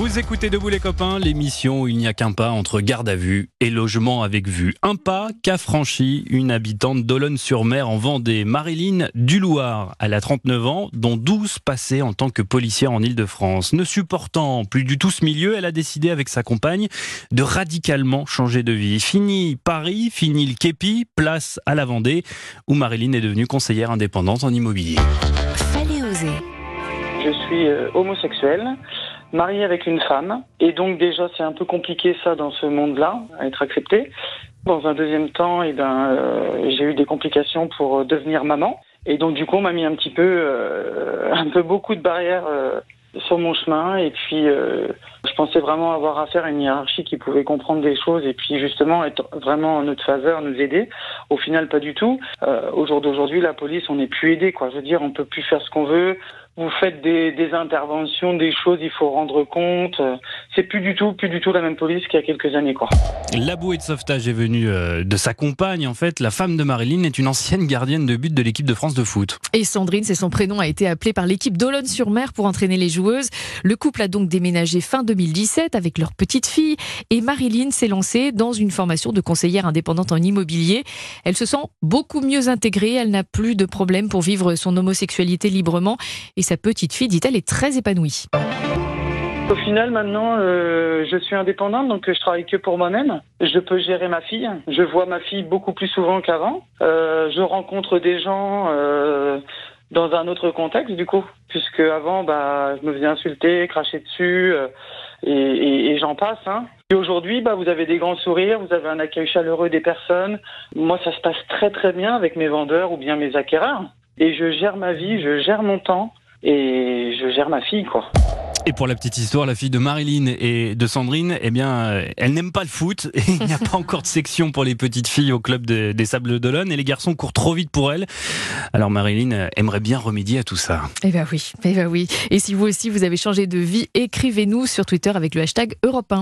Vous écoutez Debout les copains, l'émission où il n'y a qu'un pas entre garde à vue et logement avec vue. Un pas qu'a franchi une habitante d'Olonne-sur-Mer en Vendée, Marilyn Duloir. Elle a 39 ans, dont 12 passés en tant que policière en Ile-de-France. Ne supportant plus du tout ce milieu, elle a décidé avec sa compagne de radicalement changer de vie. Fini Paris, fini le képi, place à la Vendée, où Marilyn est devenue conseillère indépendante en immobilier. Fallait oser. Je suis euh, homosexuel, marié avec une femme, et donc déjà c'est un peu compliqué ça dans ce monde-là, à être accepté. Dans un deuxième temps, eh ben, euh, j'ai eu des complications pour euh, devenir maman, et donc du coup on m'a mis un petit peu, euh, un peu beaucoup de barrières euh, sur mon chemin, et puis euh, je pensais vraiment avoir affaire à une hiérarchie qui pouvait comprendre des choses et puis justement être vraiment en notre faveur, nous aider. Au final, pas du tout. Euh, au jour d'aujourd'hui, la police, on n'est plus aidé, quoi. Je veux dire, on peut plus faire ce qu'on veut vous faites des, des, interventions, des choses, il faut rendre compte. C'est plus du tout, plus du tout la même police qu'il y a quelques années, quoi. La bouée de sauvetage est venue euh, de sa compagne. En fait, la femme de Marilyn est une ancienne gardienne de but de l'équipe de France de foot. Et Sandrine, c'est son prénom, a été appelée par l'équipe d'Olonne-sur-Mer pour entraîner les joueuses. Le couple a donc déménagé fin 2017 avec leur petite fille et Marilyn s'est lancée dans une formation de conseillère indépendante en immobilier. Elle se sent beaucoup mieux intégrée. Elle n'a plus de problème pour vivre son homosexualité librement et sa petite fille, dit-elle, est très épanouie. Au final, maintenant, euh, je suis indépendante, donc je travaille que pour moi-même. Je peux gérer ma fille. Je vois ma fille beaucoup plus souvent qu'avant. Euh, je rencontre des gens euh, dans un autre contexte, du coup, puisque avant, bah, je me faisais insulter, cracher dessus, euh, et, et, et j'en passe. Hein. Et aujourd'hui, bah, vous avez des grands sourires, vous avez un accueil chaleureux des personnes. Moi, ça se passe très très bien avec mes vendeurs ou bien mes acquéreurs. Et je gère ma vie, je gère mon temps et je gère ma fille, quoi. Et pour la petite histoire, la fille de Marilyn et de Sandrine, eh bien, elle n'aime pas le foot et il n'y a pas encore de section pour les petites filles au club de, des Sables d'Olonne et les garçons courent trop vite pour elle. Alors Marilyn aimerait bien remédier à tout ça. Eh ben oui, eh ben oui. Et si vous aussi vous avez changé de vie, écrivez-nous sur Twitter avec le hashtag Europe 1.